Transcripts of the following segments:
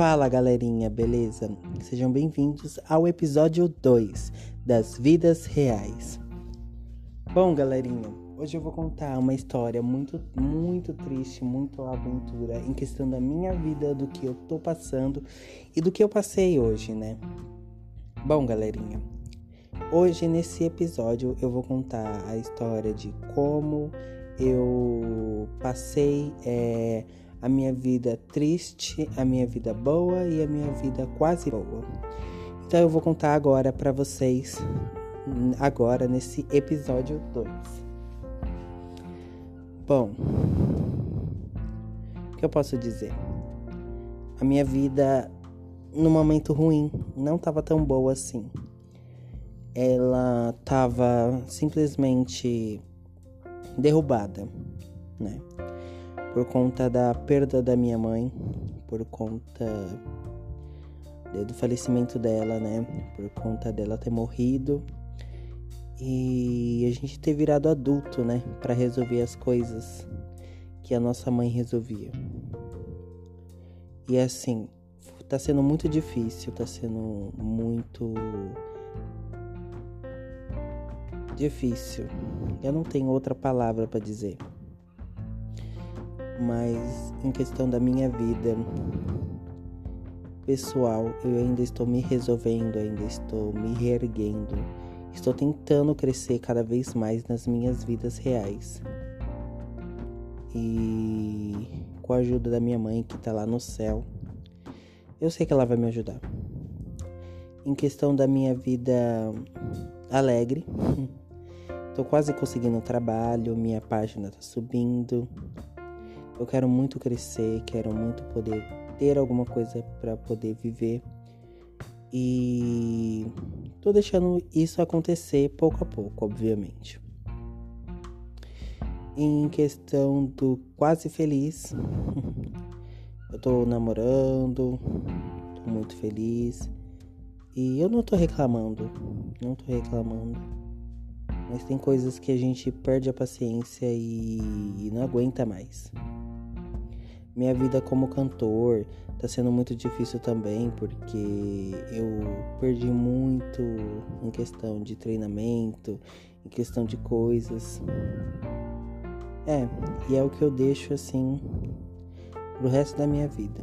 Fala galerinha, beleza? Sejam bem-vindos ao episódio 2 das Vidas Reais. Bom, galerinha, hoje eu vou contar uma história muito, muito triste, muito aventura em questão da minha vida, do que eu tô passando e do que eu passei hoje, né? Bom, galerinha, hoje nesse episódio eu vou contar a história de como eu passei. É, a minha vida triste, a minha vida boa e a minha vida quase boa. Então eu vou contar agora para vocês, agora nesse episódio 2. Bom, o que eu posso dizer? A minha vida no momento ruim não estava tão boa assim. Ela estava simplesmente derrubada, né? Por conta da perda da minha mãe, por conta do falecimento dela, né? Por conta dela ter morrido e a gente ter virado adulto, né? Para resolver as coisas que a nossa mãe resolvia. E assim, tá sendo muito difícil, tá sendo muito difícil. Eu não tenho outra palavra para dizer mas em questão da minha vida pessoal, eu ainda estou me resolvendo, ainda estou me reerguendo. Estou tentando crescer cada vez mais nas minhas vidas reais. E com a ajuda da minha mãe que está lá no céu, eu sei que ela vai me ajudar. Em questão da minha vida alegre, estou quase conseguindo trabalho, minha página está subindo. Eu quero muito crescer, quero muito poder ter alguma coisa para poder viver. E tô deixando isso acontecer pouco a pouco, obviamente. Em questão do quase feliz, eu tô namorando, tô muito feliz. E eu não tô reclamando, não tô reclamando. Mas tem coisas que a gente perde a paciência e não aguenta mais. Minha vida como cantor tá sendo muito difícil também, porque eu perdi muito em questão de treinamento, em questão de coisas. É, e é o que eu deixo assim pro resto da minha vida.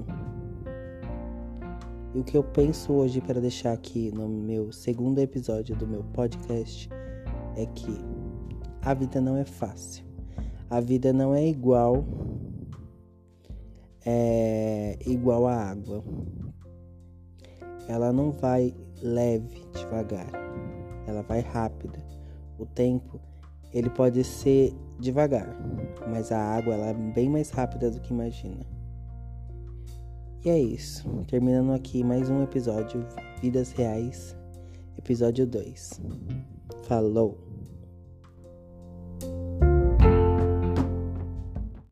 E o que eu penso hoje para deixar aqui no meu segundo episódio do meu podcast é que a vida não é fácil. A vida não é igual é igual à água. Ela não vai leve, devagar. Ela vai rápida. O tempo, ele pode ser devagar, mas a água ela é bem mais rápida do que imagina. E é isso. Terminando aqui mais um episódio Vidas Reais, episódio 2. Falou!